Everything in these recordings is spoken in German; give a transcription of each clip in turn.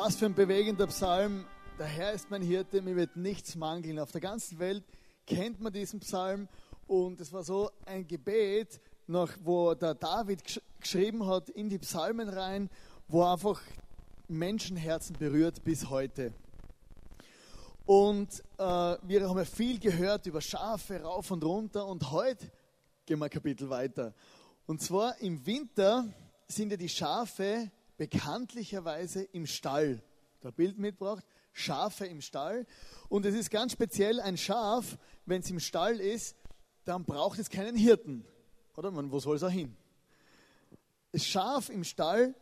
Was für ein bewegender Psalm. Der Herr ist mein Hirte, mir wird nichts mangeln. Auf der ganzen Welt kennt man diesen Psalm und es war so ein Gebet, noch, wo der David gesch geschrieben hat in die Psalmen rein, wo einfach Menschenherzen berührt bis heute. Und äh, wir haben ja viel gehört über Schafe rauf und runter und heute gehen wir ein Kapitel weiter. Und zwar im Winter sind ja die Schafe bekanntlicherweise im Stall. Da Bild mitgebracht, Schafe im Stall. Und es ist ganz speziell ein Schaf, wenn es im Stall ist, dann braucht es keinen Hirten. Oder man, wo soll es auch hin? Das Schaf im Stall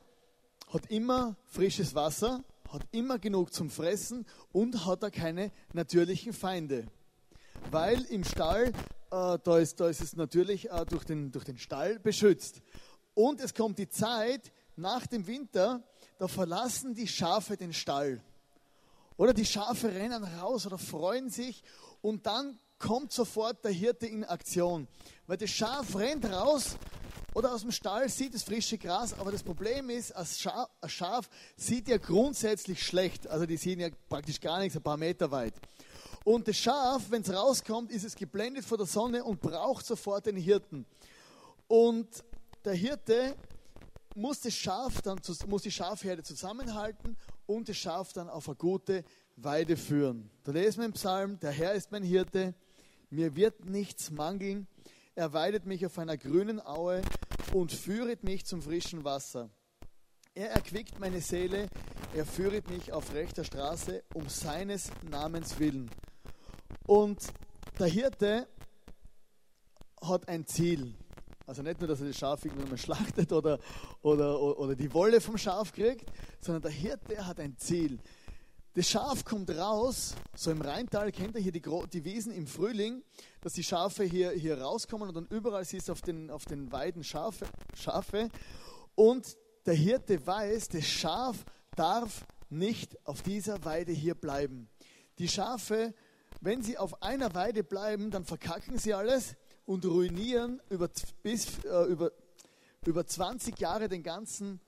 hat immer frisches Wasser, hat immer genug zum Fressen und hat da keine natürlichen Feinde. Weil im Stall, äh, da, ist, da ist es natürlich äh, durch, den, durch den Stall beschützt. Und es kommt die Zeit, nach dem Winter, da verlassen die Schafe den Stall. Oder die Schafe rennen raus oder freuen sich und dann kommt sofort der Hirte in Aktion. Weil das Schaf rennt raus oder aus dem Stall sieht das frische Gras, aber das Problem ist, ein Schaf, ein Schaf sieht ja grundsätzlich schlecht. Also die sehen ja praktisch gar nichts, ein paar Meter weit. Und das Schaf, wenn es rauskommt, ist es geblendet vor der Sonne und braucht sofort den Hirten. Und der Hirte muss das Schaf dann, muss die Schafherde zusammenhalten und das Schaf dann auf eine gute Weide führen. Da lesen wir im Psalm, der Herr ist mein Hirte, mir wird nichts mangeln, er weidet mich auf einer grünen Aue und führet mich zum frischen Wasser. Er erquickt meine Seele, er führet mich auf rechter Straße um seines Namens willen. Und der Hirte hat ein Ziel. Also nicht nur, dass er das Schaf irgendwann mal schlachtet oder, oder, oder die Wolle vom Schaf kriegt, sondern der Hirte hat ein Ziel. Das Schaf kommt raus, so im Rheintal kennt ihr hier die, die Wiesen im Frühling, dass die Schafe hier, hier rauskommen und dann überall siehst du auf den, auf den Weiden Schafe, Schafe. Und der Hirte weiß, das Schaf darf nicht auf dieser Weide hier bleiben. Die Schafe, wenn sie auf einer Weide bleiben, dann verkacken sie alles und ruinieren über, bis, äh, über, über 20 Jahre den ganzen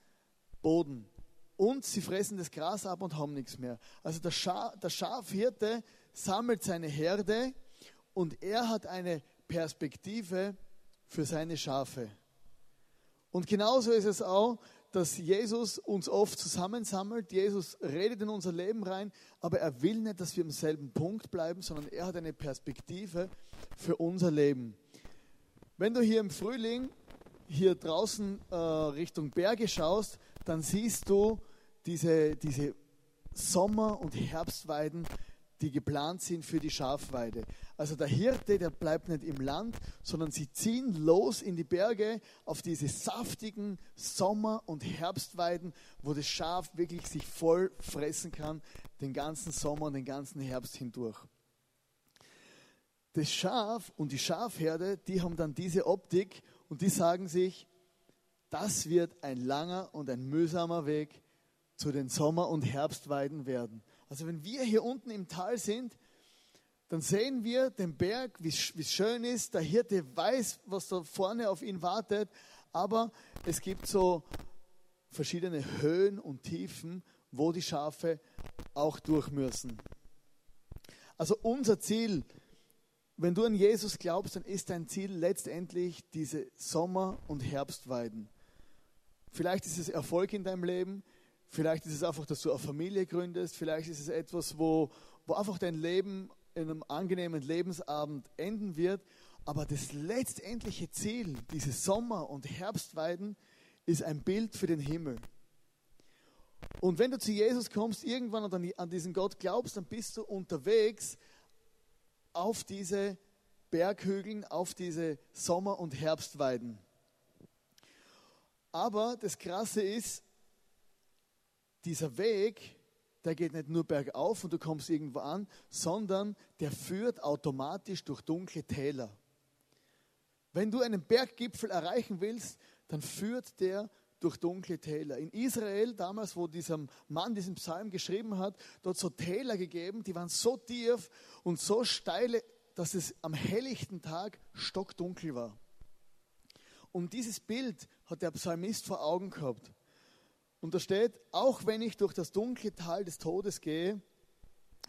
Boden. Und sie fressen das Gras ab und haben nichts mehr. Also der, Scha der Schafhirte sammelt seine Herde und er hat eine Perspektive für seine Schafe. Und genauso ist es auch, dass Jesus uns oft zusammensammelt. Jesus redet in unser Leben rein, aber er will nicht, dass wir am selben Punkt bleiben, sondern er hat eine Perspektive für unser Leben. Wenn du hier im Frühling hier draußen äh, Richtung Berge schaust, dann siehst du diese, diese Sommer- und Herbstweiden, die geplant sind für die Schafweide. Also der Hirte, der bleibt nicht im Land, sondern sie ziehen los in die Berge auf diese saftigen Sommer- und Herbstweiden, wo das Schaf wirklich sich voll fressen kann, den ganzen Sommer und den ganzen Herbst hindurch das Schaf und die Schafherde, die haben dann diese Optik und die sagen sich, das wird ein langer und ein mühsamer Weg zu den Sommer- und Herbstweiden werden. Also wenn wir hier unten im Tal sind, dann sehen wir den Berg, wie es schön ist. Der Hirte weiß, was da vorne auf ihn wartet, aber es gibt so verschiedene Höhen und Tiefen, wo die Schafe auch durch müssen. Also unser Ziel ist, wenn du an Jesus glaubst, dann ist dein Ziel letztendlich diese Sommer- und Herbstweiden. Vielleicht ist es Erfolg in deinem Leben, vielleicht ist es einfach, dass du eine Familie gründest, vielleicht ist es etwas, wo, wo einfach dein Leben in einem angenehmen Lebensabend enden wird. Aber das letztendliche Ziel, diese Sommer- und Herbstweiden, ist ein Bild für den Himmel. Und wenn du zu Jesus kommst, irgendwann an diesen Gott glaubst, dann bist du unterwegs auf diese Berghügeln, auf diese Sommer- und Herbstweiden. Aber das Krasse ist, dieser Weg, der geht nicht nur bergauf und du kommst irgendwo an, sondern der führt automatisch durch dunkle Täler. Wenn du einen Berggipfel erreichen willst, dann führt der durch dunkle Täler. In Israel, damals, wo dieser Mann diesen Psalm geschrieben hat, dort so Täler gegeben, die waren so tief und so steile, dass es am helllichten Tag stockdunkel war. Und dieses Bild hat der Psalmist vor Augen gehabt. Und da steht, auch wenn ich durch das dunkle Tal des Todes gehe,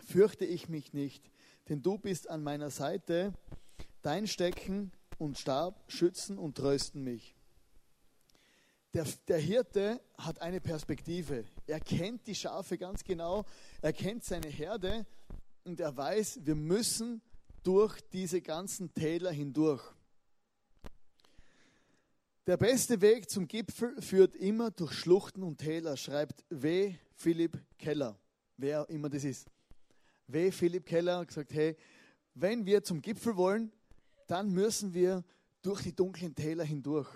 fürchte ich mich nicht, denn du bist an meiner Seite, dein Stecken und Stab schützen und trösten mich. Der, der, Hirte hat eine Perspektive. Er kennt die Schafe ganz genau, er kennt seine Herde und er weiß, wir müssen durch diese ganzen Täler hindurch. Der beste Weg zum Gipfel führt immer durch Schluchten und Täler, schreibt W. Philipp Keller, wer immer das ist. W. Philipp Keller hat gesagt, hey, wenn wir zum Gipfel wollen, dann müssen wir durch die dunklen Täler hindurch.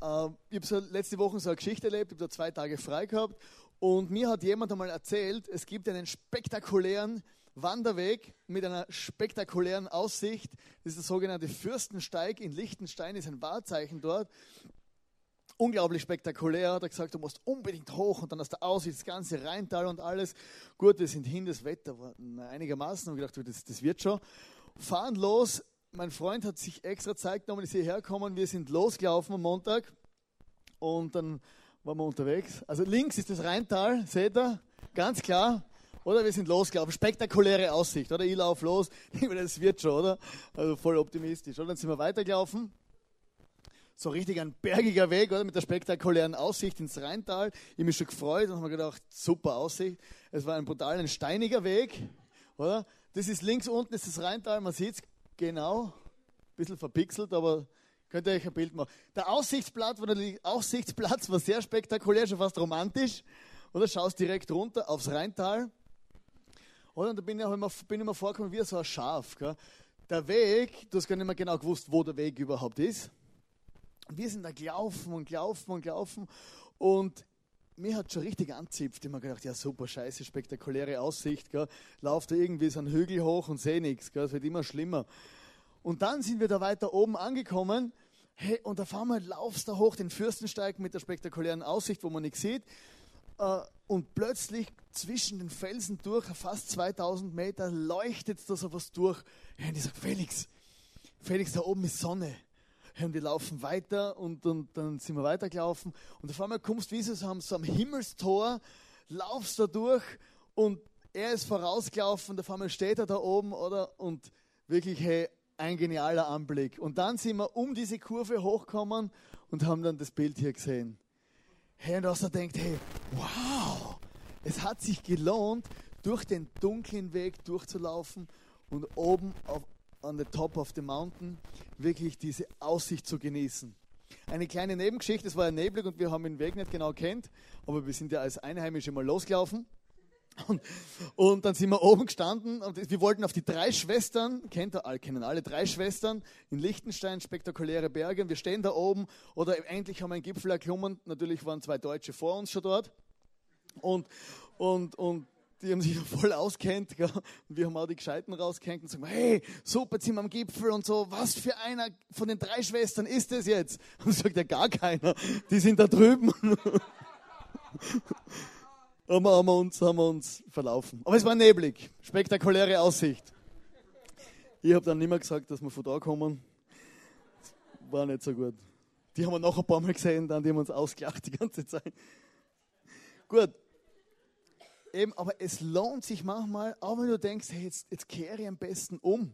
Äh, ich habe so letzte Woche so eine Geschichte erlebt, ich habe da zwei Tage frei gehabt und mir hat jemand einmal erzählt, es gibt einen spektakulären Wanderweg mit einer spektakulären Aussicht. Das ist der sogenannte Fürstensteig in Liechtenstein, ist ein Wahrzeichen dort. Unglaublich spektakulär, hat er gesagt, du musst unbedingt hoch und dann aus der Aussicht das ganze Rheintal und alles. Gut, wir sind hin, das Wetter war einigermaßen, und gedacht, das, das wird schon. Fahren los, mein Freund hat sich extra Zeit genommen, ist hierher gekommen, wir sind losgelaufen am Montag und dann waren wir unterwegs. Also links ist das Rheintal, seht ihr, ganz klar. Oder wir sind losgelaufen, spektakuläre Aussicht, oder? Ich laufe los, das wird schon, oder? Also voll optimistisch. Und dann sind wir weitergelaufen. So richtig ein bergiger Weg, oder? Mit der spektakulären Aussicht ins Rheintal. Ich mich schon gefreut und habe mir gedacht, super Aussicht. Es war ein brutal ein steiniger Weg, oder? Das ist links unten, ist das Rheintal, man sieht es genau. Ein bisschen verpixelt, aber könnt ihr euch ein Bild machen. Der Aussichtsplatz, der Aussichtsplatz war sehr spektakulär, schon fast romantisch. Oder schaust direkt runter aufs Rheintal. Oder? Und da bin ich, immer, bin ich vorgekommen wie so ein Schaf. Gell? Der Weg, du hast gar nicht mehr genau gewusst, wo der Weg überhaupt ist. Wir sind da gelaufen und gelaufen und gelaufen. Und mir hat schon richtig anzipft. Ich habe gedacht, ja super, scheiße, spektakuläre Aussicht. Gell? Lauf da irgendwie so einen Hügel hoch und sehe nichts. Es wird immer schlimmer. Und dann sind wir da weiter oben angekommen. Hey, und auf einmal laufst du hoch den Fürstensteig mit der spektakulären Aussicht, wo man nichts sieht. Äh, und plötzlich zwischen den Felsen durch, fast 2000 Meter, leuchtet da so was durch. und ich sage, Felix, Felix, da oben ist Sonne. Und wir laufen weiter und, und dann sind wir weitergelaufen. Und auf einmal kommst du wie so, so am Himmelstor, laufst da durch und er ist vorausgelaufen und auf einmal steht er da oben, oder? Und wirklich, hey, ein genialer Anblick. Und dann sind wir um diese Kurve hochgekommen und haben dann das Bild hier gesehen. Hey, und er denkt, hey, wow, es hat sich gelohnt, durch den dunklen Weg durchzulaufen und oben auf, on the top of the mountain wirklich diese Aussicht zu genießen. Eine kleine Nebengeschichte, es war ja neblig und wir haben den Weg nicht genau kennt, aber wir sind ja als Einheimische mal losgelaufen. Und, und, dann sind wir oben gestanden und wir wollten auf die drei Schwestern, kennt ihr alle, kennen alle drei Schwestern in Liechtenstein, spektakuläre Berge. Und wir stehen da oben oder endlich haben wir einen Gipfel erklommen. Natürlich waren zwei Deutsche vor uns schon dort. Und, und, und die haben sich voll auskennt. Und wir haben auch die Gescheiten rausgehängt und sagen, hey, super, jetzt sind wir am Gipfel und so. Was für einer von den drei Schwestern ist das jetzt? Und sagt ja gar keiner. Die sind da drüben. haben wir, haben, wir uns, haben wir uns verlaufen. Aber es war neblig, spektakuläre Aussicht. Ich habe dann nicht mehr gesagt, dass wir von da kommen. War nicht so gut. Die haben wir noch ein paar Mal gesehen, dann die haben uns ausgelacht die ganze Zeit. Gut. Eben, aber es lohnt sich manchmal, auch wenn du denkst, hey, jetzt, jetzt kehre ich am besten um.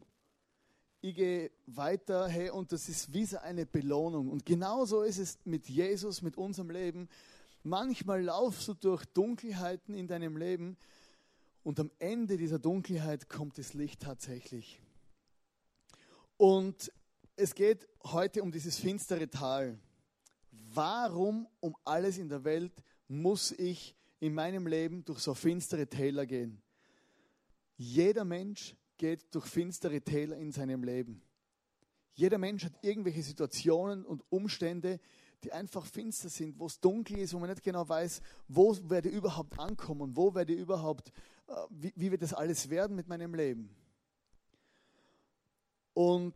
Ich gehe weiter, hey, und das ist wie so eine Belohnung. Und genauso ist es mit Jesus, mit unserem Leben. Manchmal laufst du durch Dunkelheiten in deinem Leben und am Ende dieser Dunkelheit kommt das Licht tatsächlich. Und es geht heute um dieses finstere Tal. Warum um alles in der Welt muss ich in meinem Leben durch so finstere Täler gehen? Jeder Mensch geht durch finstere Täler in seinem Leben. Jeder Mensch hat irgendwelche Situationen und Umstände, die einfach finster sind, wo es dunkel ist, wo man nicht genau weiß, wo werde ich überhaupt ankommen, wo werde ich überhaupt, äh, wie, wie wird das alles werden mit meinem Leben. Und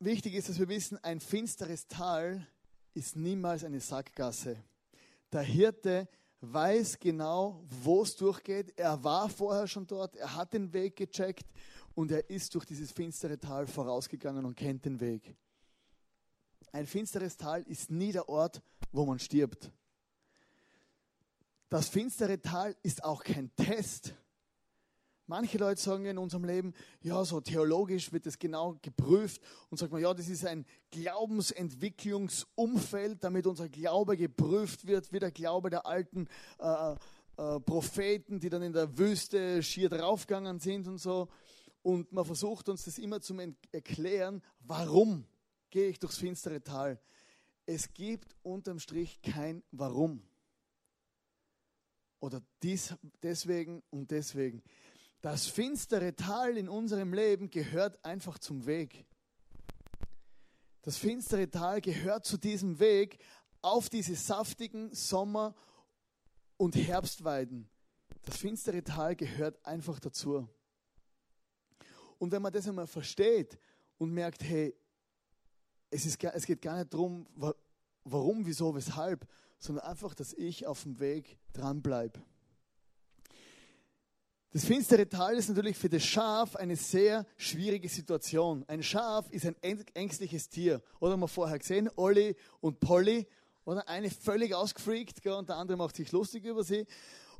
wichtig ist, dass wir wissen, ein finsteres Tal ist niemals eine Sackgasse. Der Hirte weiß genau, wo es durchgeht. Er war vorher schon dort, er hat den Weg gecheckt und er ist durch dieses finstere Tal vorausgegangen und kennt den Weg. Ein finsteres Tal ist nie der Ort, wo man stirbt. Das finstere Tal ist auch kein Test. Manche Leute sagen in unserem Leben, ja, so theologisch wird es genau geprüft und sagt man, ja, das ist ein Glaubensentwicklungsumfeld, damit unser Glaube geprüft wird, wie der Glaube der alten äh, äh, Propheten, die dann in der Wüste schier draufgegangen sind und so. Und man versucht uns das immer zu erklären, warum gehe ich durchs finstere Tal. Es gibt unterm Strich kein Warum. Oder dies, deswegen und deswegen. Das finstere Tal in unserem Leben gehört einfach zum Weg. Das finstere Tal gehört zu diesem Weg auf diese saftigen Sommer- und Herbstweiden. Das finstere Tal gehört einfach dazu. Und wenn man das einmal versteht und merkt, hey, es, ist, es geht gar nicht darum, warum, wieso, weshalb, sondern einfach, dass ich auf dem Weg dranbleibe. Das finstere Tal ist natürlich für das Schaf eine sehr schwierige Situation. Ein Schaf ist ein ängstliches Tier. Oder haben wir vorher gesehen, Olli und Polly, oder eine völlig ausgefreakt, und der andere macht sich lustig über sie.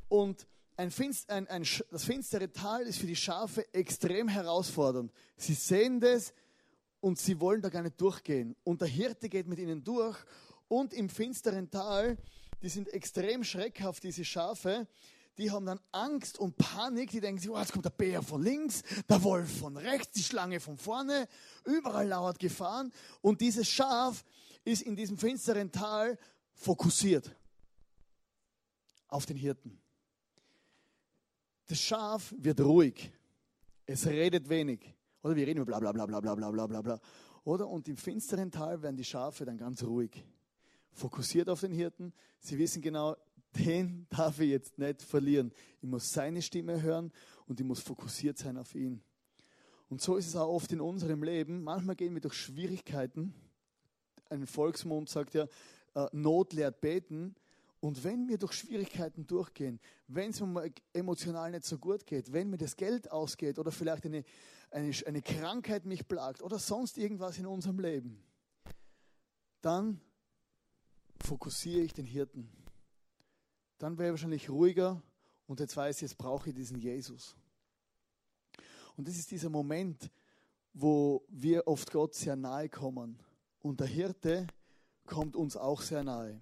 Und ein Finst, ein, ein, das finstere Tal ist für die Schafe extrem herausfordernd. Sie sehen das und sie wollen da gar nicht durchgehen. Und der Hirte geht mit ihnen durch und im finsteren Tal, die sind extrem schreckhaft, diese Schafe, die haben dann Angst und Panik, die denken sich, oh, jetzt kommt der Bär von links, der Wolf von rechts, die Schlange von vorne, überall lauert Gefahren und dieses Schaf ist in diesem finsteren Tal fokussiert auf den Hirten. Das Schaf wird ruhig, es redet wenig. Oder wir reden über bla bla bla bla bla bla bla bla bla. Oder? Und im finsteren Tal werden die Schafe dann ganz ruhig. Fokussiert auf den Hirten. Sie wissen genau, den darf ich jetzt nicht verlieren. Ich muss seine Stimme hören und ich muss fokussiert sein auf ihn. Und so ist es auch oft in unserem Leben. Manchmal gehen wir durch Schwierigkeiten. Ein Volksmund sagt ja, äh, Not lehrt beten. Und wenn wir durch Schwierigkeiten durchgehen, wenn es mir emotional nicht so gut geht, wenn mir das Geld ausgeht oder vielleicht eine, eine, eine Krankheit mich plagt oder sonst irgendwas in unserem Leben, dann fokussiere ich den Hirten. Dann wäre ich wahrscheinlich ruhiger und jetzt weiß ich, jetzt brauche ich diesen Jesus. Und das ist dieser Moment, wo wir oft Gott sehr nahe kommen. Und der Hirte kommt uns auch sehr nahe.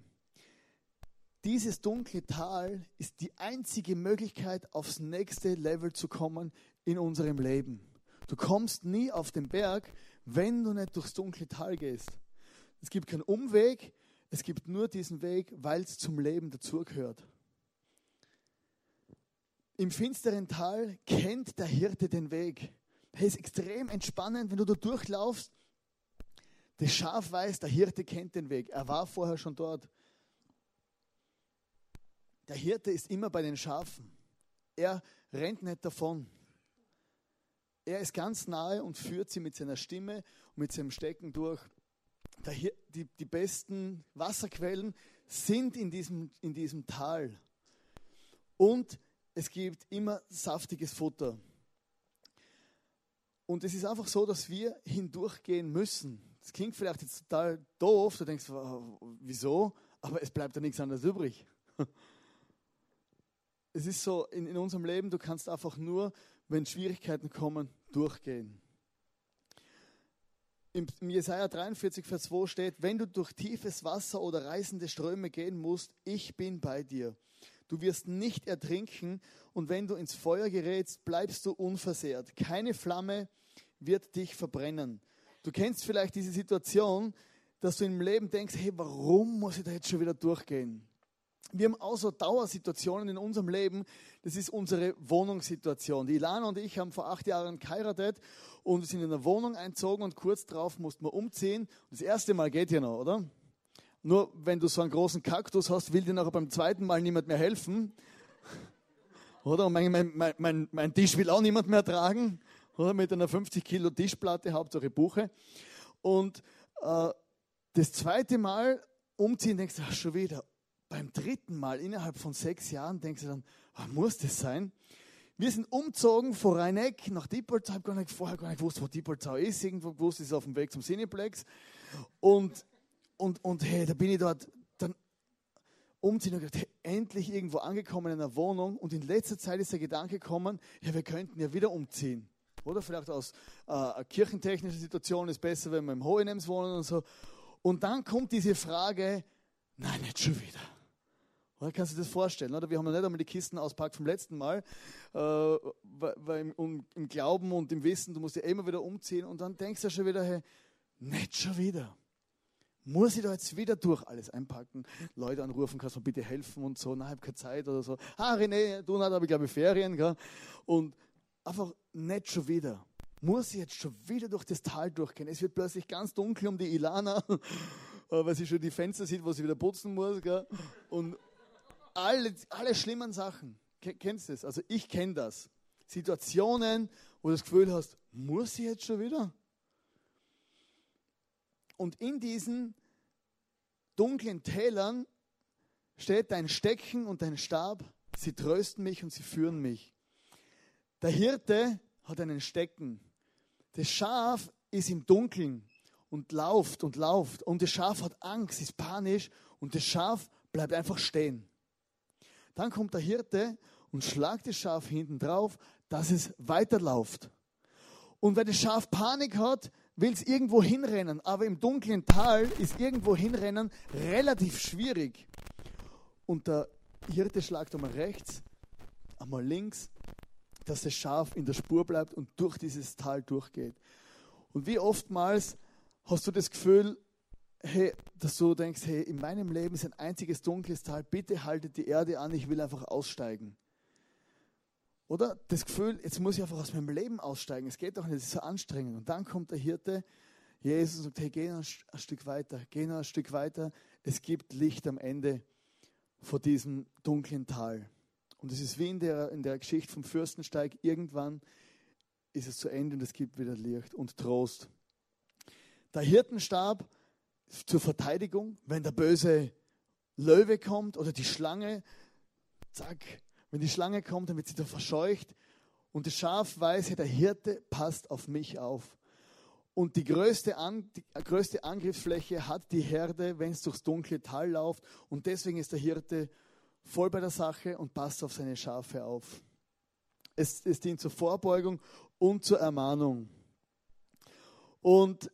Dieses dunkle Tal ist die einzige Möglichkeit, aufs nächste Level zu kommen in unserem Leben. Du kommst nie auf den Berg, wenn du nicht durchs dunkle Tal gehst. Es gibt keinen Umweg, es gibt nur diesen Weg, weil es zum Leben dazugehört. Im finsteren Tal kennt der Hirte den Weg. Er ist extrem entspannend, wenn du da durchlaufst. Das Schaf weiß, der Hirte kennt den Weg. Er war vorher schon dort. Der Hirte ist immer bei den Schafen. Er rennt nicht davon. Er ist ganz nahe und führt sie mit seiner Stimme und mit seinem Stecken durch. Die, die besten Wasserquellen sind in diesem, in diesem Tal. Und es gibt immer saftiges Futter. Und es ist einfach so, dass wir hindurchgehen müssen. Das klingt vielleicht jetzt total doof, du denkst, wieso? Aber es bleibt ja nichts anderes übrig. Es ist so in, in unserem Leben, du kannst einfach nur, wenn Schwierigkeiten kommen, durchgehen. Im, Jesaja 43, Vers 2 steht: Wenn du durch tiefes Wasser oder reißende Ströme gehen musst, ich bin bei dir. Du wirst nicht ertrinken und wenn du ins Feuer gerätst, bleibst du unversehrt. Keine Flamme wird dich verbrennen. Du kennst vielleicht diese Situation, dass du im Leben denkst, hey, warum muss ich da jetzt schon wieder durchgehen? Wir haben auch so Dauersituationen in unserem Leben. Das ist unsere Wohnungssituation. Die Ilana und ich haben vor acht Jahren geheiratet und sind in eine Wohnung einzogen und kurz darauf mussten wir umziehen. Das erste Mal geht ja noch, oder? Nur wenn du so einen großen Kaktus hast, will dir nachher beim zweiten Mal niemand mehr helfen. Oder? Mein, mein, mein, mein Tisch will auch niemand mehr tragen. Oder? Mit einer 50 Kilo Tischplatte, Hauptsache Buche. Und äh, das zweite Mal umziehen, denkst du, ach, schon wieder beim dritten Mal innerhalb von sechs Jahren denkst du dann, oh, muss das sein? Wir sind umgezogen von Rheineck nach Diepolzau. Ich habe vorher gar nicht gewusst, wo Diepolzau ist. Irgendwo gewusst, ist auf dem Weg zum Cineplex. Und, und, und hey, da bin ich dort. Dann umziehen und gedacht, hey, endlich irgendwo angekommen in einer Wohnung. Und in letzter Zeit ist der Gedanke gekommen, ja, wir könnten ja wieder umziehen. Oder vielleicht aus äh, kirchentechnischer Situation ist besser, wenn wir im Hohenems wohnen und so. Und dann kommt diese Frage, nein, nicht schon wieder. Oder kannst du dir das vorstellen? Oder? Wir haben noch nicht einmal die Kisten auspackt vom letzten Mal, äh, weil im, um, im, Glauben und im Wissen, du musst ja immer wieder umziehen und dann denkst du schon wieder, hey, nicht schon wieder. Muss ich da jetzt wieder durch alles einpacken? Leute anrufen, kannst du mir bitte helfen und so, nein, ich habe keine Zeit oder so. Ah, René, du nicht, aber ich glaube Ferien. Gell? Und einfach nicht schon wieder. Muss ich jetzt schon wieder durch das Tal durchgehen? Es wird plötzlich ganz dunkel um die Ilana, weil sie schon die Fenster sieht, wo sie wieder putzen muss. Gell? Und alle, alle schlimmen Sachen. Kennst du das? Also ich kenne das. Situationen, wo du das Gefühl hast, muss ich jetzt schon wieder? Und in diesen dunklen Tälern steht dein Stecken und dein Stab. Sie trösten mich und sie führen mich. Der Hirte hat einen Stecken. Das Schaf ist im Dunkeln und lauft und lauft. Und das Schaf hat Angst, ist panisch und das Schaf bleibt einfach stehen. Dann kommt der Hirte und schlagt das Schaf hinten drauf, dass es weiterläuft. Und wenn das Schaf Panik hat, will es irgendwo hinrennen. Aber im dunklen Tal ist irgendwo hinrennen relativ schwierig. Und der Hirte schlagt einmal rechts, einmal links dass das Schaf in der Spur bleibt und durch dieses Tal durchgeht. Und wie oftmals hast du das Gefühl, hey, dass du denkst, hey, in meinem Leben ist ein einziges dunkles Tal, bitte haltet die Erde an, ich will einfach aussteigen. Oder das Gefühl, jetzt muss ich einfach aus meinem Leben aussteigen, es geht doch nicht, es ist so anstrengend. Und dann kommt der Hirte, Jesus, und sagt, hey, geh noch ein Stück weiter, geh noch ein Stück weiter, es gibt Licht am Ende vor diesem dunklen Tal. Und es ist wie in der, in der Geschichte vom Fürstensteig, irgendwann ist es zu Ende und es gibt wieder Licht und Trost. Der Hirtenstab zur Verteidigung, wenn der böse Löwe kommt oder die Schlange, zack, wenn die Schlange kommt, dann wird sie da verscheucht und das Schaf weiß, der Hirte passt auf mich auf. Und die größte, An die größte Angriffsfläche hat die Herde, wenn es durchs dunkle Tal läuft. Und deswegen ist der Hirte voll bei der Sache und passt auf seine Schafe auf. Es, es dient zur Vorbeugung und zur Ermahnung. Und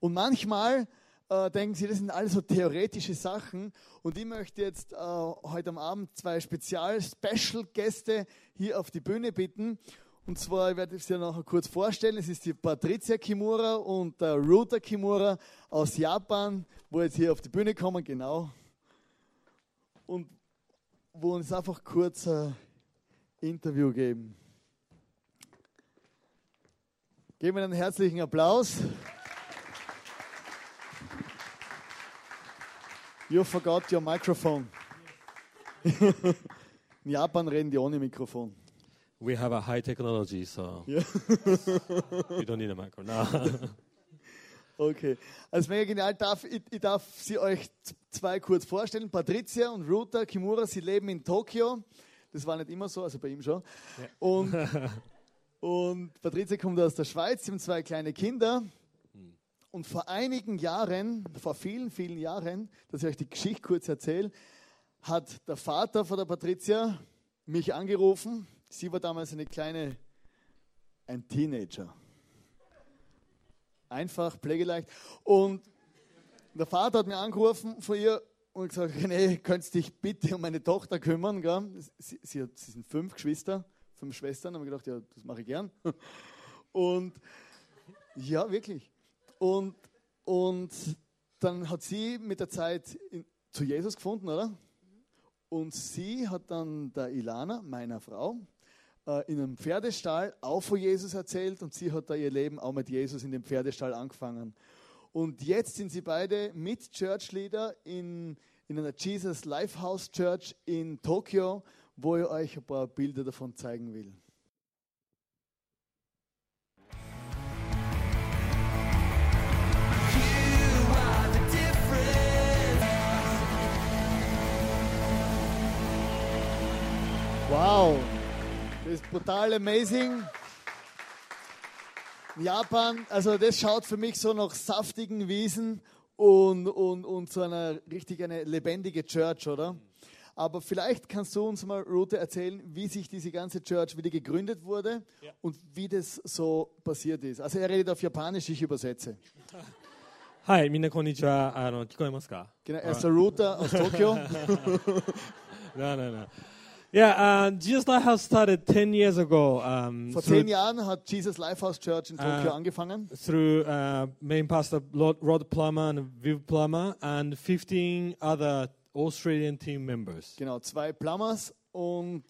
Und manchmal äh, denken Sie, das sind alles so theoretische Sachen. Und ich möchte jetzt äh, heute am Abend zwei Spezial-Special-Gäste hier auf die Bühne bitten. Und zwar, ich werde es dir nachher kurz vorstellen, es ist die Patricia Kimura und der Ruta Kimura aus Japan, wo jetzt hier auf die Bühne kommen, genau. Und wo uns einfach kurz ein Interview geben. Geben wir einen herzlichen Applaus. You forgot your microphone. In Japan reden die ohne Mikrofon. We have a high technology, so Ja. you don't need a micro. No. Okay. Also mega genial. Darf, ich, ich darf sie euch zwei kurz vorstellen. Patricia und Ruta Kimura, sie leben in Tokio. Das war nicht immer so, also bei ihm schon. Und, und Patricia kommt aus der Schweiz, sie haben zwei kleine Kinder. Und vor einigen Jahren, vor vielen, vielen Jahren, dass ich euch die Geschichte kurz erzähle, hat der Vater von der Patricia mich angerufen. Sie war damals eine kleine, ein Teenager. Einfach, pflegeleicht. Und der Vater hat mir angerufen von ihr und gesagt, René, könntest du dich bitte um meine Tochter kümmern? Sie, sie, hat, sie sind fünf Geschwister, fünf Schwestern. Da haben gedacht, ja, das mache ich gern. Und ja, wirklich. Und, und dann hat sie mit der Zeit in, zu Jesus gefunden, oder? Und sie hat dann der Ilana, meiner Frau, äh, in einem Pferdestall auch von Jesus erzählt und sie hat da ihr Leben auch mit Jesus in dem Pferdestall angefangen. Und jetzt sind sie beide mit Church-Leader in, in einer Jesus Lifehouse Church in Tokio, wo ich euch ein paar Bilder davon zeigen will. Wow, das ist brutal amazing. Japan, also das schaut für mich so nach saftigen Wiesen und, und, und so einer richtig eine lebendige Church, oder? Aber vielleicht kannst du uns mal, Rute, erzählen, wie sich diese ganze Church wieder gegründet wurde Ja. und wie das so passiert ist. Also er redet auf Japanisch, ich übersetze. はい、みんなこんにちは。あの、聞こえますか Genau, er ist der Router aus Tokio. No, no, no. Yeah, uh, Jesus Lighthouse started 10 years ago um, Vor zehn Jahren hat Jesus Lifehouse Church in Tokio Ah. angefangen. through uh, main pastor Rod, Plummer and Viv Plummer and 15 other Australian team members. Genau, zwei Plumbers und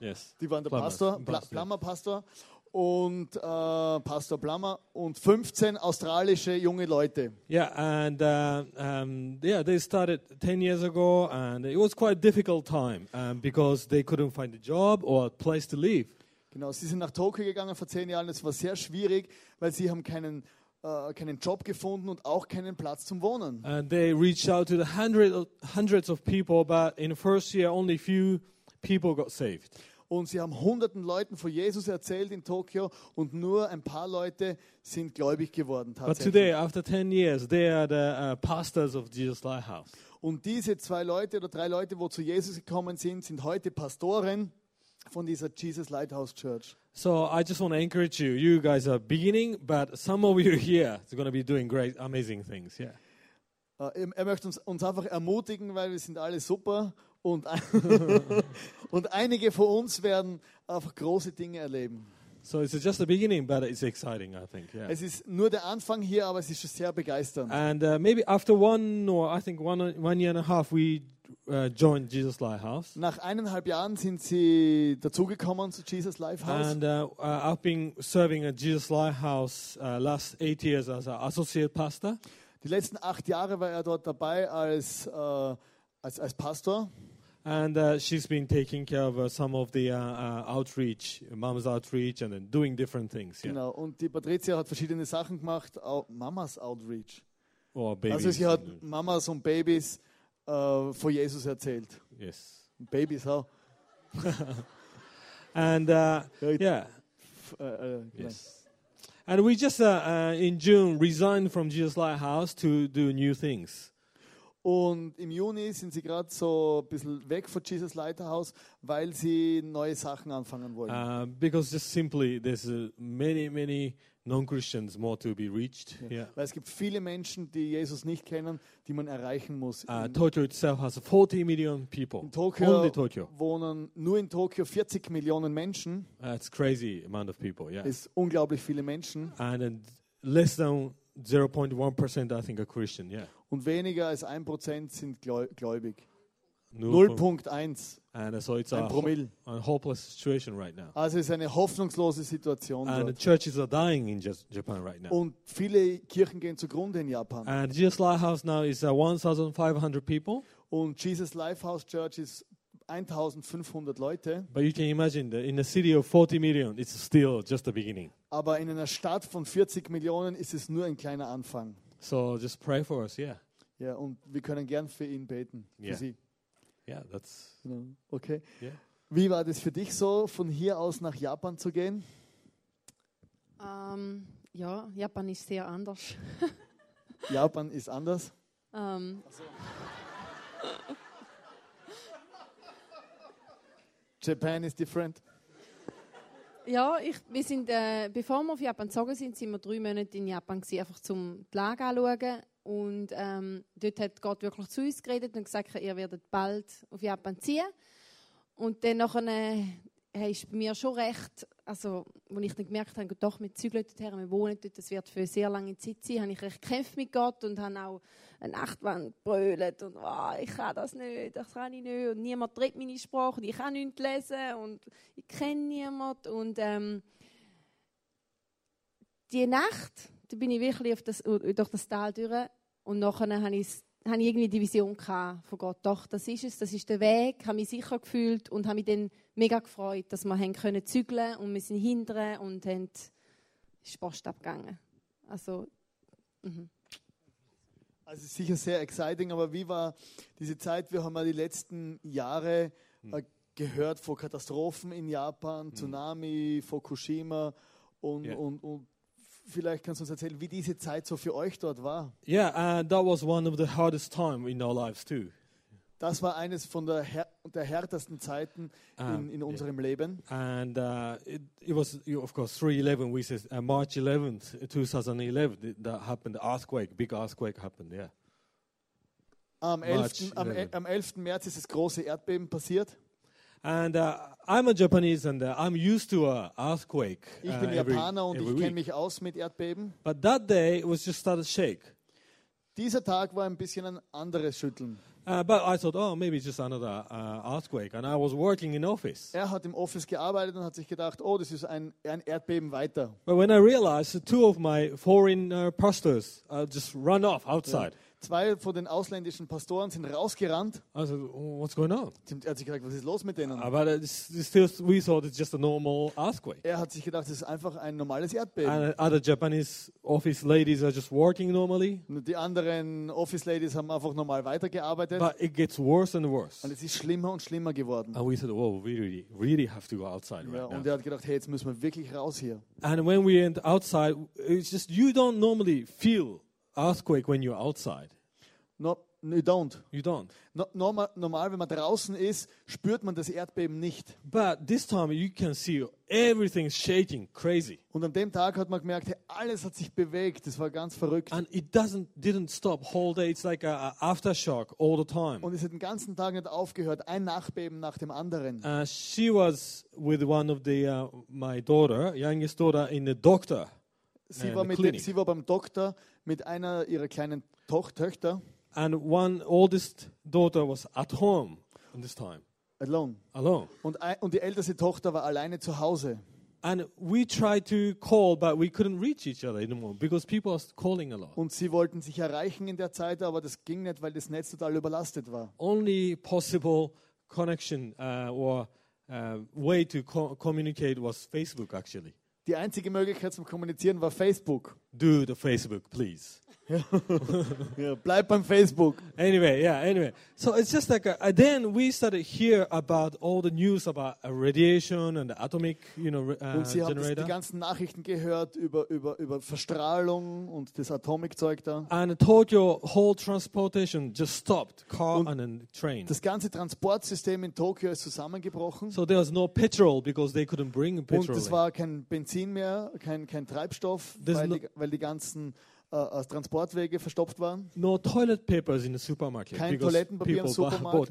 Yes. die waren der Plumbers, Pastor, Pastor. Plummer Pastor und äh, Pastor Plummer und 15 australische junge Leute. Yeah, and uh, um, yeah, they started 10 years ago, and it was quite a difficult time um, because they couldn't find a job or a place to live. Genau, sie sind nach Tokio gegangen vor zehn Jahren. Es war sehr schwierig, weil sie haben keinen, äh, keinen Job gefunden und auch keinen Platz zum Wohnen. And they reached out to the hundred of, hundreds of people, but in the first year, only few people got saved. Und sie haben hunderten Leuten von Jesus erzählt in Tokio und nur ein paar Leute sind gläubig geworden But today, after 10 years, they are the uh, pastors of Jesus Lighthouse. Und diese zwei Leute oder drei Leute, wo zu Jesus gekommen sind, sind heute Pastoren von dieser Jesus Lighthouse Church. So I just want to encourage you. You guys are beginning, but some of you here are going to be doing great, amazing things. Yeah. Äh, Er er möchte uns, uns einfach ermutigen, weil wir sind alle super und, und einige von uns werden einfach große Dinge erleben. So it's just the beginning, but it's exciting, I think. Yeah. Es ist nur der Anfang hier, aber es ist schon sehr begeisternd. And uh, maybe after one or I think one one year and a half, we uh, joined Jesus Lighthouse. Nach eineinhalb Jahren sind sie dazugekommen zu Jesus Lifehouse. And uh, uh, I've been serving at Jesus Lighthouse uh, last eight years as an associate pastor. Die letzten acht Jahre war er dort dabei als, äh, als, als Pastor. And uh, she's been taking care of uh, some of the uh, uh, outreach, mom's outreach, and then doing different things. Yeah. Genau. Und die Patricia hat verschiedene Sachen gemacht, auch Mamas Outreach. Or babies. Also sie hat and, Mamas und Babys äh, von Jesus erzählt. yes. Babys auch. And uh, yeah. Äh, äh. Yes. And we just uh, uh, in June resigned from Jesus Lighthouse to do new things. Und im Juni sind sie gerade so ein bisschen weg von Jesus Leiterhaus, weil sie neue Sachen anfangen wollen. Uh, because just simply there's uh, many, many non-Christians more to be reached. Yeah. Weil es gibt viele Menschen, die Jesus nicht kennen, die man erreichen muss. Uh, in, Tokyo itself has 40 million people. in Tokio Only Tokyo. wohnen nur in Tokio 40 Millionen Menschen. That's crazy amount of people. Yeah. Ist unglaublich viele Menschen. And uh, less than 0.1 percent, I think, are Christian. Yeah. Und weniger als 1% sind gläubig. Null point- 0.1, And so it's a, Promille. a hopeless situation right now. Also es ist eine hoffnungslose Situation And the dort. churches are dying in just Japan right now. Und viele Kirchen gehen zugrunde in Japan. And Jesus Lighthouse now is uh, 1,500 people. Und Jesus Lifehouse Church ist 1500 Leute. But you can imagine that in a city of 40 million, it's still just the beginning. Aber in einer Stadt von 40 Millionen ist es nur ein kleiner Anfang. So just pray for us. Yeah. Ja, und wir können gern für ihn beten. Für Ja. sie. Yeah, that's. Okay. Yeah. Wie war das für dich so, von hier aus nach Japan zu gehen? Ähm, ja, Japan ist sehr anders. Japan ist anders. Ähm, Japan is different. Ja, ich, wir sind, äh, bevor wir auf Japan gezogen sind, sind wir drei Monate in Japan gewesen, einfach zum die Lage anschauen. Und ähm, dort hat Gott wirklich zu uns geredet und gesagt, ihr werdet bald auf Japan ziehen. Und dann nachher, äh, ist bei mir schon recht, also, als ich dann gemerkt habe, doch, wir zügeln dorthin, wir wohnen dort, das wird für eine sehr lange Zeit sein, habe ich recht gekämpft mit Gott und habe auch eine Nachtwand brüllt und oh, ich kann das nicht, das kann ich nicht und niemand tritt meine Sprache und ich kann nichts lesen und ich kenne niemanden und ähm, die Nacht, da bin ich wirklich auf das, durch das Tal durch und nachher habe ich, habe ich irgendwie die Vision von Gott, doch, das ist es, das ist der Weg, habe mich sicher gefühlt und habe mich dann mega gefreut, dass wir haben können zügeln und wir sind hinterher und haben ist Post abgegangen. Also, mhm. Also sicher sehr exciting, aber wie war diese Zeit? Wir haben ja die letzten Jahre äh, gehört von Katastrophen in Japan, Tsunami, Fukushima und, Ja. und, und vielleicht kannst du uns erzählen, wie diese Zeit so für euch dort war. Yeah, and that was one of the hardest time in our lives too. Das war eines von der, här der härtesten Zeiten Ah, in, in unserem Leben. And uh, it, it was, of course, 311, we said uh, March 11th, 2011, th- that happened, the earthquake, big earthquake happened, yeah. Am March 11. Am, 11. am 11. März ist das große Erdbeben passiert. And uh, I'm a Japanese and uh, I'm used to a earthquake. Ich uh, bin every, Japaner und every ich kenne mich aus mit Erdbeben. But that day, it was just started shake. Dieser Tag war ein bisschen ein anderes Schütteln. Uh, but I thought, oh, maybe it's just another uh, earthquake. And I was working in office. Er hat im Office gearbeitet und hat sich gedacht, oh, das ist ein, ein Erdbeben weiter. But when I realized that two of my foreign uh, pastors uh, just run off outside, Zwei von den ausländischen Pastoren sind rausgerannt. Oh, what's going on? Er hat sich gedacht, was ist los mit denen? It's still, we thought it's just a normal earthquake. Er hat sich gedacht, das ist einfach ein normales Erdbeben. And other Japanese office ladies are just working normally. Die anderen Office Ladies haben einfach normal weitergearbeitet. But it gets worse and worse. Und es ist schlimmer und schlimmer geworden. And we said, whoa, we really, really have to go outside Ja, right und now. er hat gedacht, hey, jetzt müssen wir wirklich raus hier. And when we went outside, it's just you don't normally feel earthquake when you're outside. No, you don't. You don't. No, normal, normal, wenn man draußen ist, spürt man das Erdbeben nicht. But this time you can see everything's shaking crazy. Und an dem Tag hat man gemerkt, hey, alles hat sich bewegt. Das war ganz verrückt. And it doesn't didn't stop whole day. It's like a, a aftershock all the time. Und es hat den ganzen Tag nicht aufgehört. Ein Nachbeben nach dem anderen. Uh, she was with one of the uh, my daughter, youngest daughter, in the doctor. Sie in war, mit dem, sie war beim Doktor mit einer ihrer kleinen Toch Töchter. And one oldest daughter was at home at this time, Alone. alone. Und, und die älteste Tochter war alleine zu Hause. And we tried to call, but we couldn't reach each other anymore because people are calling a lot. Und sie wollten sich erreichen in der Zeit, aber das ging nicht, weil das Netz total überlastet war. Only possible connection uh, or uh, way to co- communicate was Facebook, actually. Die einzige Möglichkeit zum Kommunizieren war Facebook. Do the Facebook, please. Ja, bleib beim Facebook. Anyway, yeah, anyway. So it's just like, uh, then we started hear about all the news about uh, radiation and the atomic, you know, uh, Und sie haben das, die generator. ganzen Nachrichten gehört über, über, über Verstrahlung und das Atomikzeug da. And Tokyo whole transportation just stopped, car Und and train. Das ganze Transportsystem in Tokio ist zusammengebrochen. So there was no petrol because they couldn't bring Und petrol. es in. war kein Benzin mehr, kein, kein Treibstoff, weil no- die, weil die ganzen äh, äh, Transportwege verstopft waren. No toilet papers in the supermarket Kein Toilettenpapier im Supermarkt.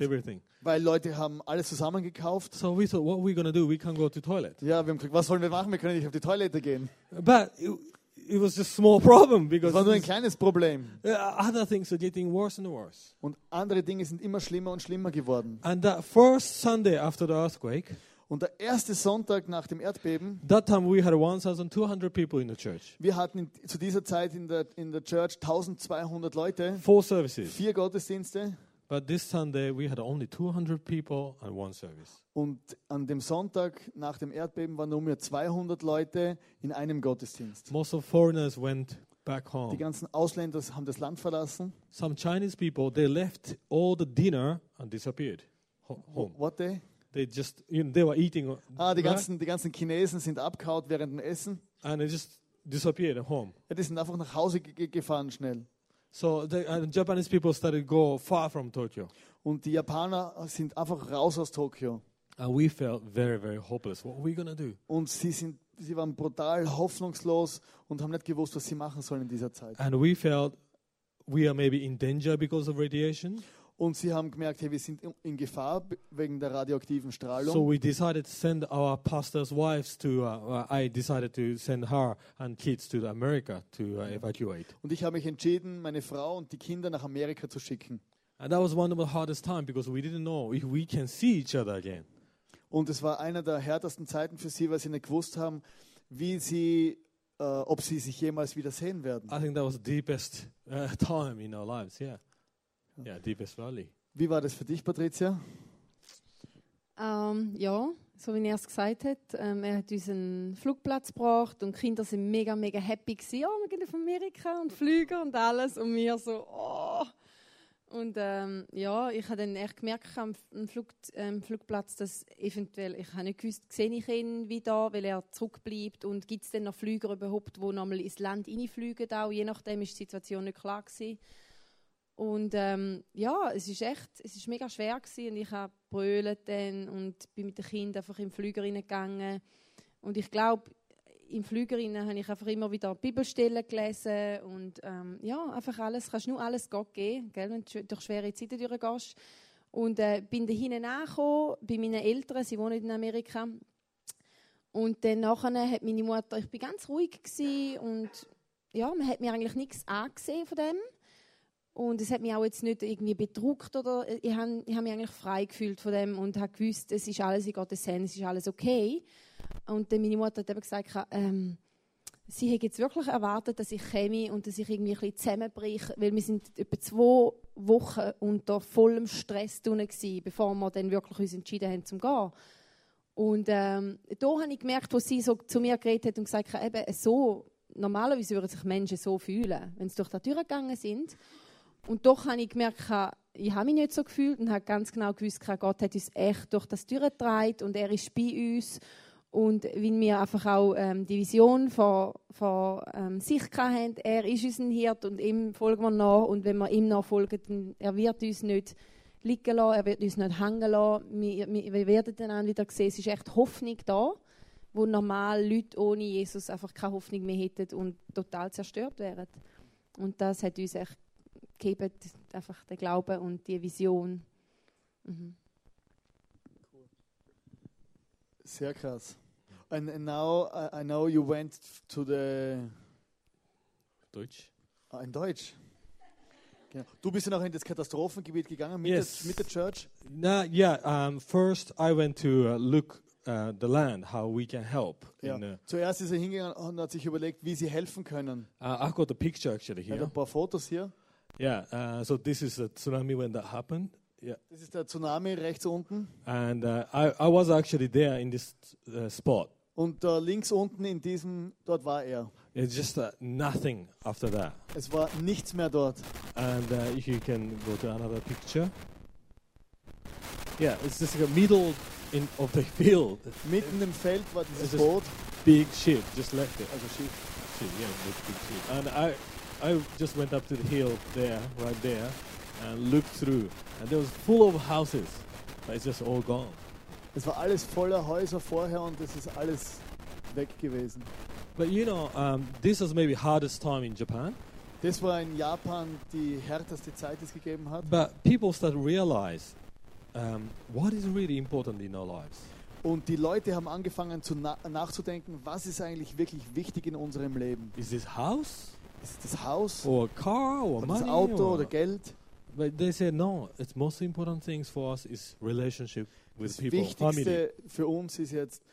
Weil Leute haben alles zusammengekauft. So we thought, what are we gonna do? We can't go to toilet. Ja, wir haben gesagt, was sollen wir machen? Wir können nicht auf die Toilette gehen. But it, was just small problem Das because war nur ein kleines Problem. uh, other things are getting worse and worse. Und andere Dinge sind immer schlimmer und schlimmer geworden. And that first Sunday after the earthquake, Und der erste Sonntag nach dem Erdbeben, that time we had 1,200 people in the church, wir hatten in, zu dieser Zeit in der, in der Church 1200 Leute, four services. vier Gottesdienste. But this Sunday we had only 200 people and one service. Und an dem Sonntag nach dem Erdbeben waren nur mehr 200 Leute in einem Gottesdienst. Most of foreigners went back Die home. ganzen Ausländer haben das Land verlassen. Some Chinese people they left all the dinner and disappeared ho- home. What day? They just you know, they were eating uh, Ah, die right? ganzen, die ganzen Chinesen sind abgehauen während dem Essen. and they just disappeared at home. Ja, die sind einfach nach Hause ge- ge- gefahren schnell. So the and Japanese people started to go far from Tokyo, Und die Japaner sind einfach raus aus Tokio. and we felt very very hopeless. What are we gonna do? Und sie, sind, sie waren brutal hoffnungslos und haben nicht gewusst, was sie machen sollen in dieser Zeit. And we felt we are maybe in danger because of radiation. Und sie haben gemerkt, hey, wir sind in- Gefahr wegen der radioaktiven Strahlung. So we decided to send our pastors' wives to. Uh, uh, I decided to send her and kids to America to uh, evacuate. und ich habe mich entschieden, meine Frau und die Kinder nach Amerika zu schicken. And that was one of the hardest time because we didn't know if we can see each other again. Und es war einer der härtesten Zeiten für sie, weil sie nicht gewusst haben, wie sie, äh, ob sie sich jemals wieder sehen werden. I think that was the deepest uh, time in our lives. Yeah, yeah, deepest valley. Wie war das für dich, Patricia? Ähm, ja, so wie er es gesagt hat, ähm, er hat uns einen Flugplatz gebracht und die Kinder sind mega, mega happy gewesen. Oh, wir gehen auf Amerika und fliegen und alles. Und wir so, oh, Und ähm, ja, ich habe dann echt gemerkt am Flug, ähm, Flugplatz, dass eventuell, ich habe nicht gewusst, sehe ich ihn wieder, weil er zurückbleibt und gibt es dann noch Flüger überhaupt, die nochmal ins Land reinfliegen auch, je nachdem ist die Situation nicht klar gewesen. Und ähm, ja, es ist echt, es ist mega schwer gewesen und ich habe brüllt dann und bin mit den Kindern einfach im Flüger reingegangen. Und ich glaube, im Flüger habe ich einfach immer wieder Bibelstellen gelesen und ähm, ja, einfach alles, kannst nur alles Gott geben, gell, wenn du durch schwere Zeiten durchgehst. Und äh, bin da hinten angekommen, bei meinen Eltern, sie wohnen in Amerika. Und dann nachher hat meine Mutter, ich bin ganz ruhig gewesen und ja, man hat mir eigentlich nichts angesehen von dem. Und es hat mich auch jetzt nicht irgendwie bedruckt oder ich habe hab mich eigentlich frei gefühlt von dem und habe gewusst, es ist alles in Gottes Hände, es ist alles okay. Und dann meine Mutter hat eben gesagt, ähm, sie hätte jetzt wirklich erwartet, dass ich käme und dass ich irgendwie ein bisschen zusammenbreche, weil wir sind etwa zwei Wochen unter vollem Stress drin bevor wir dann wirklich uns entschieden haben zum gehen. Und ähm, da habe ich gemerkt, wo sie so zu mir geredet hat und gesagt hat, eben so, normalerweise würden sich Menschen so fühlen, wenn sie durch die Tür gegangen sind. Und doch habe ich gemerkt, ich habe mich nicht so gefühlt und habe ganz genau gewusst, Gott hat uns echt durch das Tür getragen und er ist bei uns. Und weil wir einfach auch ähm, die Vision von, von ähm, sich haben, er ist unser Hirt und ihm folgen wir nach. Und wenn wir ihm nachfolgen, dann er wird uns nicht liegen lassen, er wird uns nicht hängen lassen. Wir, wir, wir werden dann wieder sehen, es ist echt Hoffnung da, wo normal Leute ohne Jesus einfach keine Hoffnung mehr hätten und total zerstört wären. Und das hat uns echt gegeben, einfach den Glauben und die Vision. Mhm. Sehr krass. And, and now I, I know you went to the Deutsch. ah, in Deutsch. Genau. Du bist ja noch in das Katastrophengebiet gegangen mit, Yes. der, mit der Church. Nah, yeah. Um, first, I went to uh, look uh, the land, how we can help. Ja. In, uh, Zuerst ist er hingegangen und hat sich überlegt, wie sie helfen können. uh, I've got the picture actually Er hat here. ein paar Fotos hier. Yeah. Uh, so this is a tsunami when that happened. Yeah. Das ist der Tsunami rechts unten. And uh, I, I was actually there in this uh, spot. Und da links unten in diesem, dort war er. It's just uh, nothing after that. Es war nichts mehr dort. And uh, if you can go to another picture. Yeah, it's just like a middle in of the field. Mitten im Feld war Es dieses ist- Boot. Big ship, just left it. Also Schiff. Ship, yeah, big, big ship. And I, I just went up to the hill there, right there, and looked through, and there was full of houses, but it's just all gone. Es war alles voller Häuser vorher und es ist alles weg gewesen. But you know, um, this was maybe hardest time in Japan. Das war in Japan die härteste Zeit, die es gegeben hat. But people start to realize um, what is really important in our lives. Und die Leute haben angefangen zu na nachzudenken, was ist eigentlich wirklich wichtig in unserem Leben? Is this house Ist das Haus or car or oder das money? Auto or- oder Geld? But they said no. It's most important things for us is relationship with Das people, family. Wichtigste für uns ist jetzt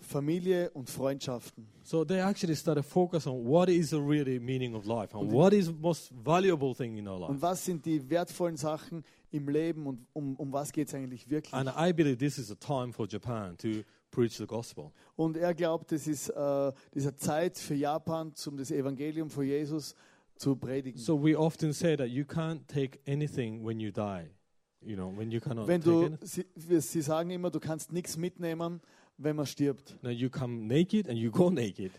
Familie und Freundschaften. So they actually started focus on what is the really meaning of life and what is most valuable thing in our life. Und was sind die wertvollen Sachen im Leben und um, um was geht es eigentlich wirklich? And I believe this is a time for Japan to preach the gospel. Und er glaubt, es ist äh, diese Zeit für Japan, um das Evangelium von Jesus zu predigen. So we often say that you can't take anything when you die. You know, when you cannot Wenn du, sie, sie sagen immer, du kannst nichts mitnehmen, wenn man stirbt. No, you come naked and you go naked.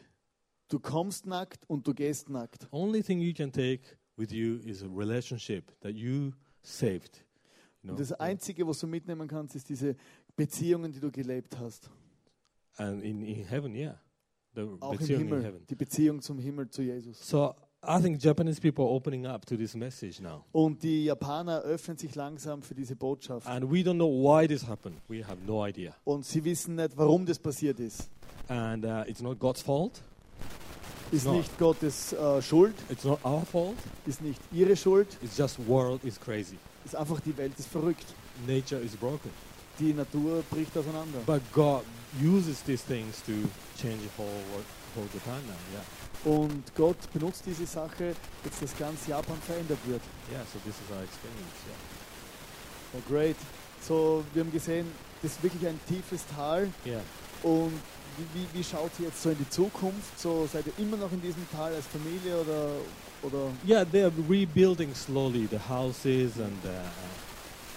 Du kommst nackt und du gehst nackt. Only thing you can take with you is a relationship that you saved. You Und know? das Einzige, was du mitnehmen kannst, ist diese Beziehungen, die du gelebt hast. And in, in heaven, yeah. The Auch im Beziehung in Himmel. heaven. Die Beziehung zum Himmel, zu Jesus. So I think Japanese people are opening up to this message now. Und die Japaner öffnen sich langsam für diese Botschaft. And we don't know why this happened. We have no idea. Und sie wissen nicht, warum das passiert ist. And uh, it's not God's fault. Ist nicht Gottes äh, Schuld, It's not our fault. ist nicht ihre Schuld, It's just world is crazy. ist einfach die Welt ist verrückt. Nature is broken. Die Natur bricht auseinander. But God uses these things to change the whole, whole Japan now. Yeah. Und Gott benutzt diese Sache, dass das ganze Japan verändert wird. Yeah. So this is our experience. Yeah. Oh, great. So, wir haben gesehen, das ist wirklich ein tiefes Tal. Yeah. Und wie, wie, schaut ihr jetzt so in die Zukunft? So, seid ihr immer noch in diesem Tal als Familie oder, oder Yeah, they're rebuilding slowly the houses and uh,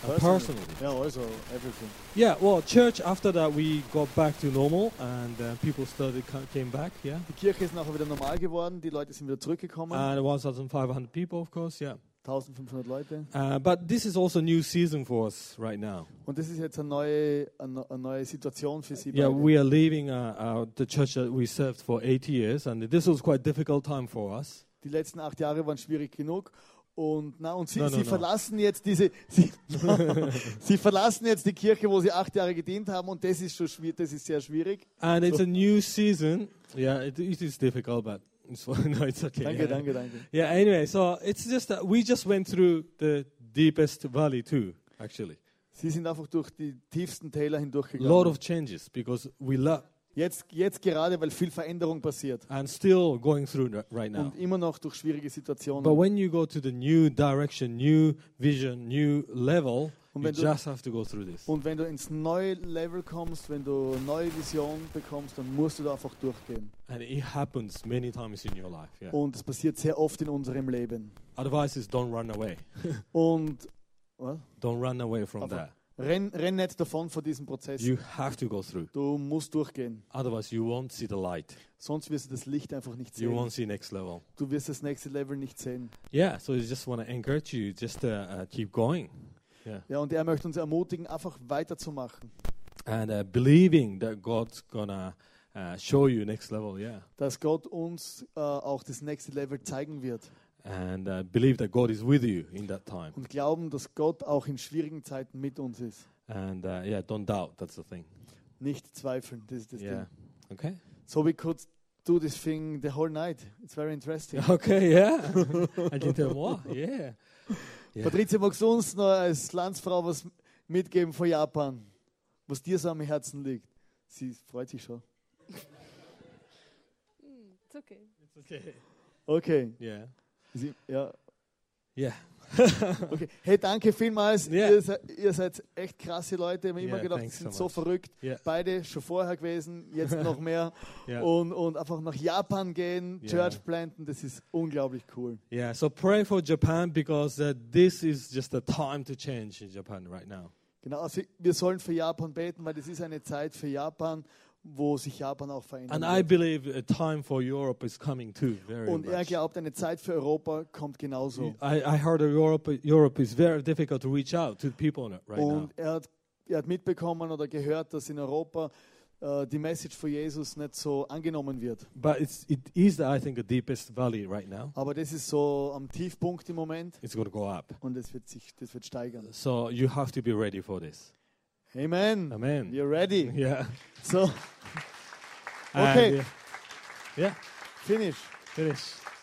uh, personally. Ja, also everything. Yeah, well, church after that we got back to normal and uh, people started came back. Yeah, Die Kirche ist nachher wieder normal geworden, die Leute sind wieder zurückgekommen. and 1,500 people, of course. Yeah, 1500 Leute. uh, but this is also a new season for us right now. Und das ist jetzt eine neue, eine, eine neue Situation für sie Yeah, beide. we are leaving uh, uh, the church that we served for eight years, and this was quite a difficult time for us. Die letzten acht Jahre waren schwierig genug. Und, na, und sie, No, no, sie no. verlassen jetzt diese, sie, sie verlassen jetzt die Kirche, wo sie acht Jahre gedient haben und das ist schon schwierig, das ist sehr schwierig. And it's a new season. Yeah, it, it is difficult, but it's no, it's okay. Danke, yeah. danke, danke. Yeah. Anyway, so it's just that we just went through the deepest valley too. Actually, Sie sind einfach durch die tiefsten Täler a lot hindurchgegangen. of changes because we love Jetzt, jetzt gerade, weil viel Veränderung passiert and still going through right now. und immer noch durch schwierige But Situationen. when you go to the new direction, new vision, new level, Und you wenn du- just have to go through this. Und wenn du ins neue Level kommst, wenn du neue Vision bekommst, dann musst du da einfach durchgehen. And it happens many times in your life. Yeah. Und es passiert sehr oft in unserem Leben. Advice is don't run away. Und was? Don't run away from Aber- that. Renn, renn nicht davon vor diesem Prozess. You have to go through. Du musst durchgehen. Otherwise, you won't see the light. Sonst wirst du das Licht einfach nicht You sehen. won't see next level. Du wirst das nächste Level nicht sehen. Yeah, so I just want to encourage you just to uh, keep going. Yeah. Ja, und er möchte uns ermutigen, einfach weiterzumachen. And uh, believing that God's gonna uh, show you next level. Yeah. Dass Gott uns äh, auch das nächste Level zeigen wird. And uh, believe that God is with you in that time. Und glauben, dass Gott auch in schwierigen Zeiten mit uns ist. And uh, yeah, don't doubt. That's the thing. Nicht zweifeln, das ist das Yeah. Ding. Okay. So we could do this thing the whole night. It's very interesting. Okay. Yeah. I can tell more. Yeah. Yeah. Patricia, magst du uns noch als Landsfrau was mitgeben von Japan, was dir so am Herzen liegt? Sie freut sich schon. It's okay. It's okay. Okay. Yeah. Sie, ja, Yeah. okay. Hey, danke vielmals. Ja. Ihr, seid, ihr seid echt krasse Leute. Ich habe immer Ja, gedacht, thanks sind so so verrückt. Yeah. Beide schon vorher gewesen, jetzt noch mehr. Yeah. Und, und einfach nach Japan gehen, Ja. Church planten, das ist unglaublich cool. Yeah, so pray for Japan because uh, this is just the time to change in Japan right now. Genau, also wir sollen für Japan beten, weil das ist eine Zeit für Japan, wo sich Japan auch verändert. And I believe a time for Europe is coming too, very Und er much. glaubt, eine Zeit für Europa kommt genauso. I, I heard that Europe, Europe is very difficult to reach out to people on it right now. Und er hat, er hat mitbekommen oder gehört, dass in Europa äh, die Message von Jesus nicht so angenommen wird. But it's, it is, I think, the deepest valley right now. Aber das ist so am Tiefpunkt im Moment It's going to go up. und das wird sich, das wird steigern. So you have to be ready for this. Amen. Amen. You're ready. Yeah. So, okay. And, uh, yeah. Finish. Finish.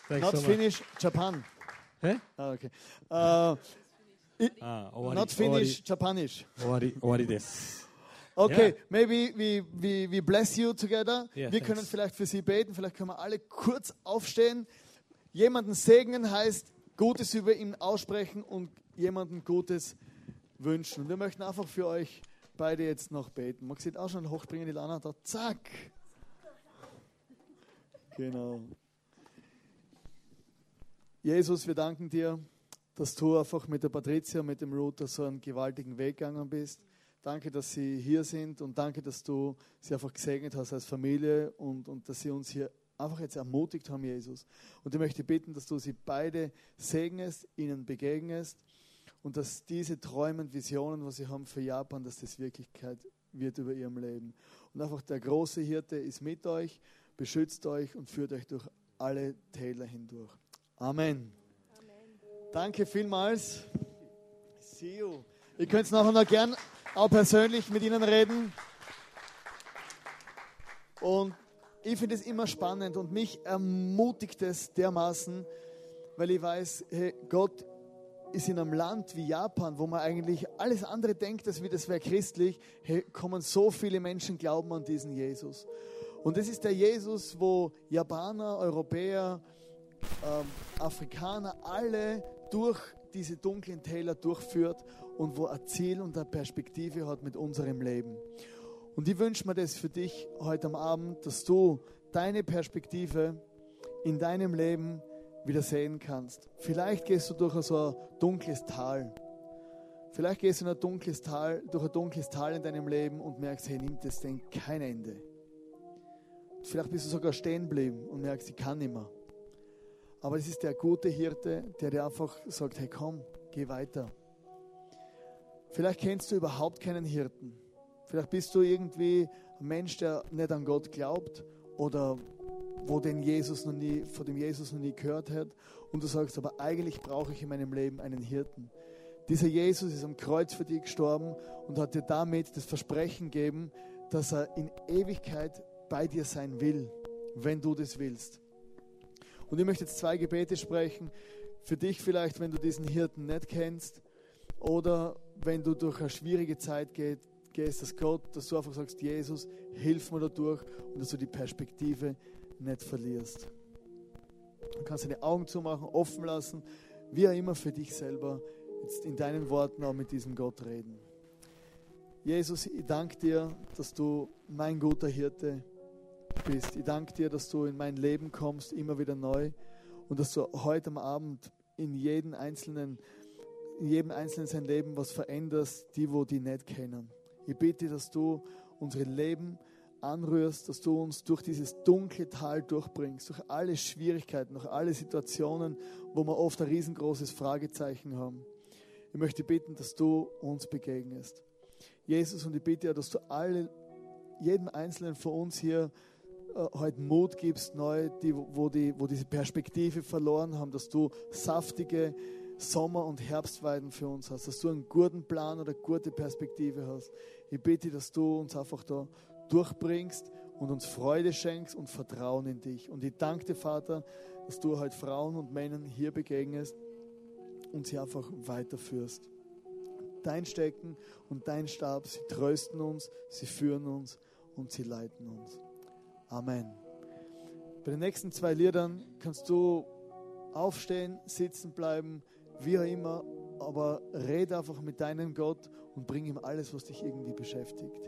Thanks not so Finnish, Japan. Hä? Oh, ah, okay. Uh, it, ah, not Finnish, Japanisch. Owari, owari. Okay, yeah. maybe we, we, we bless you together. Yeah, wir thanks. können vielleicht für Sie beten, vielleicht können wir alle kurz aufstehen. Jemanden segnen heißt Gutes über ihn aussprechen und jemanden Gutes wünschen. Wir möchten einfach für euch beide jetzt noch beten. Man sieht auch schon hochbringen, die Lana da. Zack. Genau. Jesus, wir danken dir, dass du einfach mit der Patricia, mit dem Router so einen gewaltigen Weg gegangen bist. Danke, dass sie hier sind und danke, dass du sie einfach gesegnet hast als Familie und, und dass sie uns hier einfach jetzt ermutigt haben, Jesus. Und ich möchte bitten, dass du sie beide segnest, ihnen begegnest und dass diese Träume und Visionen, was sie haben für Japan, dass das Wirklichkeit wird über ihrem Leben. Und einfach der große Hirte ist mit euch, beschützt euch und führt euch durch alle Täler hindurch. Amen. Danke vielmals. See you. Ihr könnt nachher noch gern auch persönlich mit ihnen reden. Und ich finde es immer spannend und mich ermutigt es dermaßen, weil ich weiß, hey, Gott ist in einem Land wie Japan, wo man eigentlich alles andere denkt, als wie das wäre christlich, kommen so viele Menschen glauben an diesen Jesus. Und das ist der Jesus, wo Japaner, Europäer, ähm, Afrikaner alle durch diese dunklen Täler durchführt und wo ein Ziel und eine Perspektive hat mit unserem Leben. Und ich wünsche mir das für dich heute am Abend, dass du deine Perspektive in deinem Leben wieder sehen kannst. Vielleicht gehst du durch so ein dunkles Tal. Vielleicht gehst du in ein dunkles Tal, durch ein dunkles Tal in deinem Leben und merkst, hey, nimmt das denn kein Ende. Vielleicht bist du sogar stehen geblieben und merkst, ich kann nicht mehr. Aber es ist der gute Hirte, der dir einfach sagt, hey komm, geh weiter. Vielleicht kennst du überhaupt keinen Hirten. Vielleicht bist du irgendwie ein Mensch, der nicht an Gott glaubt oder wo den Jesus noch nie, von dem Jesus noch nie gehört hat. Und du sagst, aber eigentlich brauche ich in meinem Leben einen Hirten. Dieser Jesus ist am Kreuz für dich gestorben und hat dir damit das Versprechen gegeben, dass er in Ewigkeit bei dir sein will, wenn du das willst. Und ich möchte jetzt zwei Gebete sprechen. Für dich vielleicht, wenn du diesen Hirten nicht kennst oder wenn du durch eine schwierige Zeit geht, gehst, dass Gott, dass du einfach sagst, Jesus, hilf mir dadurch und dass du die Perspektive nicht verlierst. Du kannst deine Augen zumachen, offen lassen, wie auch immer für dich selber jetzt in deinen Worten auch mit diesem Gott reden. Jesus, ich danke dir, dass du mein guter Hirte bist. Ich danke dir, dass du in mein Leben kommst, immer wieder neu und dass du heute am Abend in jedem Einzelnen, in jedem Einzelnen sein Leben was veränderst, die, wo die nicht kennen. Ich bitte, dass du unsere Leben anrührst, dass du uns durch dieses dunkle Tal durchbringst, durch alle Schwierigkeiten, durch alle Situationen, wo wir oft ein riesengroßes Fragezeichen haben. Ich möchte bitten, dass du uns begegnest. Jesus, und ich bitte dass du alle, jedem Einzelnen von uns hier äh, heute Mut gibst, neu, die, wo, die, wo diese Perspektive verloren haben, dass du saftige Sommer- und Herbstweiden für uns hast, dass du einen guten Plan oder gute Perspektive hast. Ich bitte, dass du uns einfach da durchbringst und uns Freude schenkst und Vertrauen in dich. Und ich danke dir, Vater, dass du heute Frauen und Männern hier begegnest und sie einfach weiterführst. Dein Stecken und dein Stab, sie trösten uns, sie führen uns und sie leiten uns. Amen. Bei den nächsten zwei Liedern kannst du aufstehen, sitzen bleiben, wie auch immer, aber rede einfach mit deinem Gott und bring ihm alles, was dich irgendwie beschäftigt.